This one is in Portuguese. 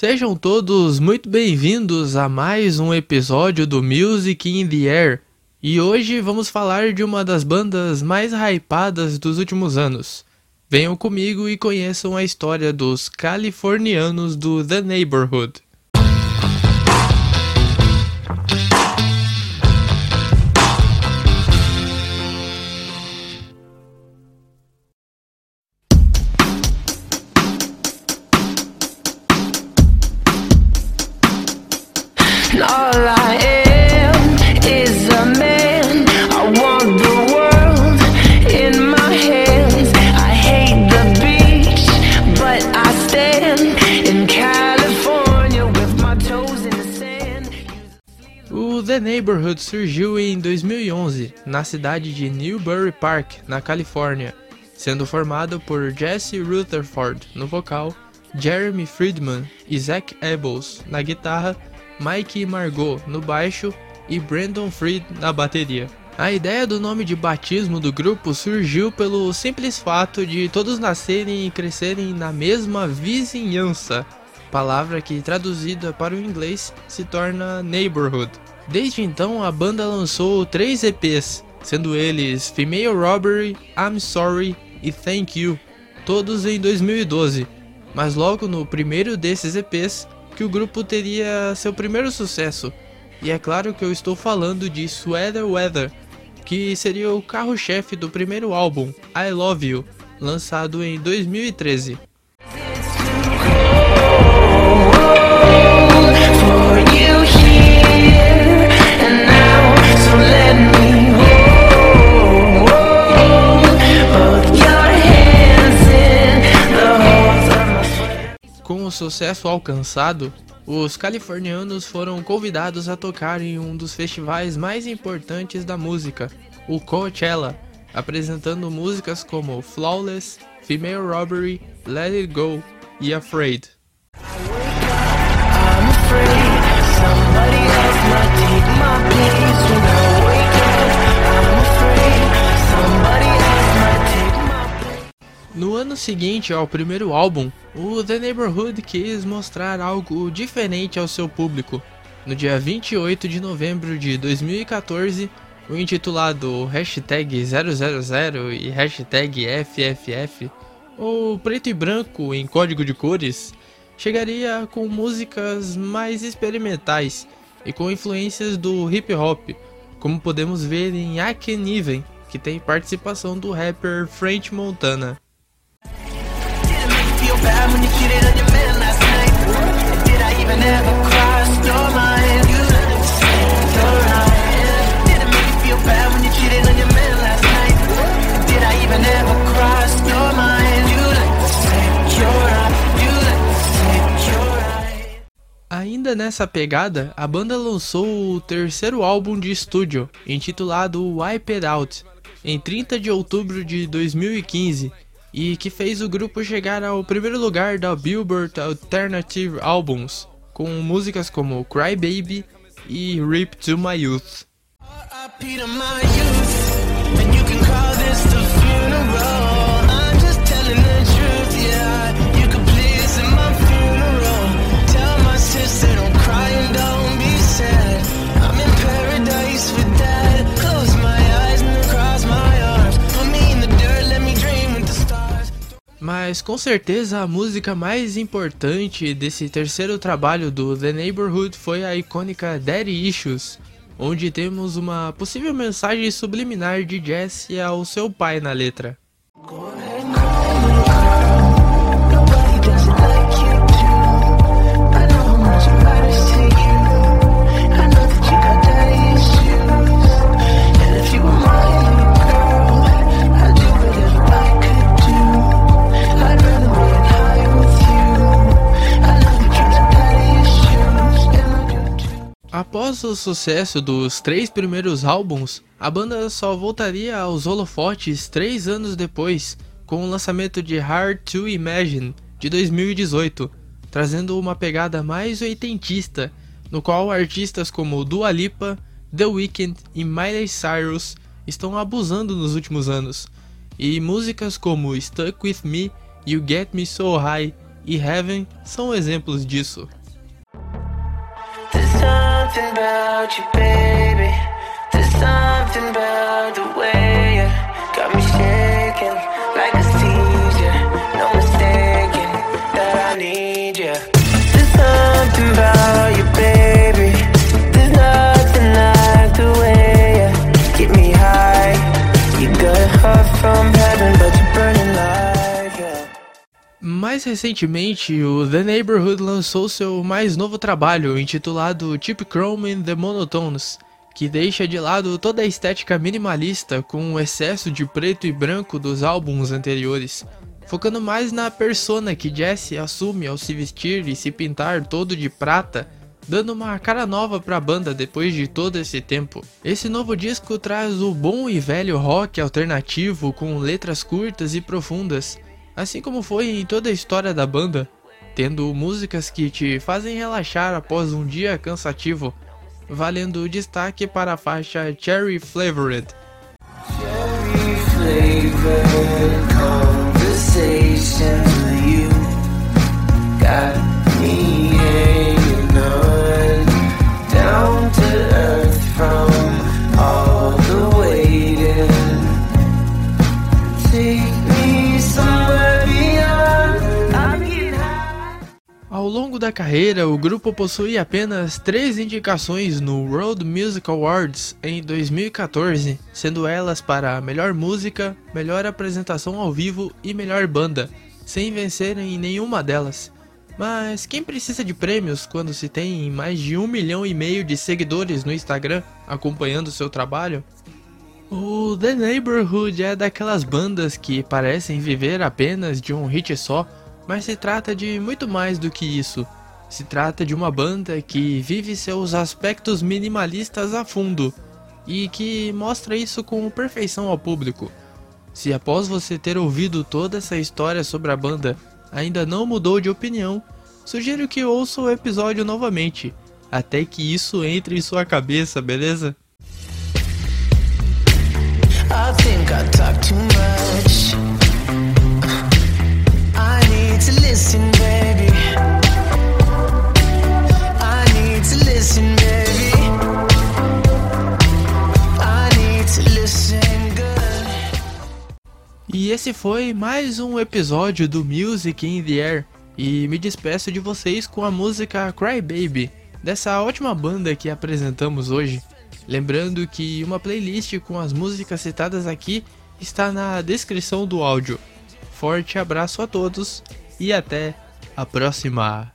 Sejam todos muito bem-vindos a mais um episódio do Music in the Air. E hoje vamos falar de uma das bandas mais hypadas dos últimos anos. Venham comigo e conheçam a história dos californianos do The Neighborhood. The Neighborhood surgiu em 2011 na cidade de Newbury Park, na Califórnia, sendo formado por Jesse Rutherford no vocal, Jeremy Friedman e Zach Ebels na guitarra, Mike Margot no baixo e Brandon Fried na bateria. A ideia do nome de batismo do grupo surgiu pelo simples fato de todos nascerem e crescerem na mesma vizinhança, palavra que traduzida para o inglês se torna neighborhood. Desde então, a banda lançou três EPs, sendo eles Female Robbery, I'm Sorry e Thank You, todos em 2012. Mas logo no primeiro desses EPs, que o grupo teria seu primeiro sucesso. E é claro que eu estou falando de Sweater Weather, que seria o carro-chefe do primeiro álbum, I Love You, lançado em 2013. Sucesso alcançado, os californianos foram convidados a tocar em um dos festivais mais importantes da música, o Coachella, apresentando músicas como Flawless, Female Robbery, Let It Go e Afraid. Ano seguinte ao primeiro álbum, o The Neighborhood quis mostrar algo diferente ao seu público. No dia 28 de novembro de 2014, o intitulado Hashtag 000 e FFF, ou preto e branco em código de cores, chegaria com músicas mais experimentais e com influências do hip hop, como podemos ver em I Can Even, que tem participação do rapper French Montana. Ainda nessa pegada, a banda lançou o terceiro álbum de estúdio, intitulado Wipe It Out, em 30 de outubro de 2015, e que fez o grupo chegar ao primeiro lugar da Billboard Alternative Albums, com músicas como Cry Baby e Rip to My Youth. Mas com certeza a música mais importante desse terceiro trabalho do The Neighborhood foi a icônica Daddy Issues, onde temos uma possível mensagem subliminar de Jesse ao seu pai na letra. Após o sucesso dos três primeiros álbuns, a banda só voltaria aos holofotes três anos depois, com o lançamento de Hard to Imagine de 2018, trazendo uma pegada mais oitentista, no qual artistas como Dua Lipa, The Weeknd e Miley Cyrus estão abusando nos últimos anos, e músicas como Stuck With Me, You Get Me So High e Heaven são exemplos disso. Something about you, baby. There's something about the way you got me shaking Mais recentemente, o The Neighborhood lançou seu mais novo trabalho, intitulado Cheap Chrome and the Monotones, que deixa de lado toda a estética minimalista com o excesso de preto e branco dos álbuns anteriores, focando mais na persona que Jesse assume ao se vestir e se pintar todo de prata, dando uma cara nova para a banda depois de todo esse tempo. Esse novo disco traz o bom e velho rock alternativo com letras curtas e profundas, assim como foi em toda a história da banda, tendo músicas que te fazem relaxar após um dia cansativo, valendo destaque para a faixa Cherry Flavored. Cherry flavored da carreira, o grupo possui apenas três indicações no World Music Awards em 2014, sendo elas para melhor música, melhor apresentação ao vivo e melhor banda, sem vencerem em nenhuma delas. Mas quem precisa de prêmios quando se tem mais de um milhão e meio de seguidores no Instagram acompanhando seu trabalho? O The Neighborhood é daquelas bandas que parecem viver apenas de um hit só, mas se trata de muito mais do que isso. Se trata de uma banda que vive seus aspectos minimalistas a fundo e que mostra isso com perfeição ao público. Se após você ter ouvido toda essa história sobre a banda ainda não mudou de opinião, sugiro que ouça o episódio novamente, até que isso entre em sua cabeça, beleza? I esse foi mais um episódio do Music in the Air. E me despeço de vocês com a música Cry Baby, dessa ótima banda que apresentamos hoje. Lembrando que uma playlist com as músicas citadas aqui está na descrição do áudio. Forte abraço a todos e até a próxima!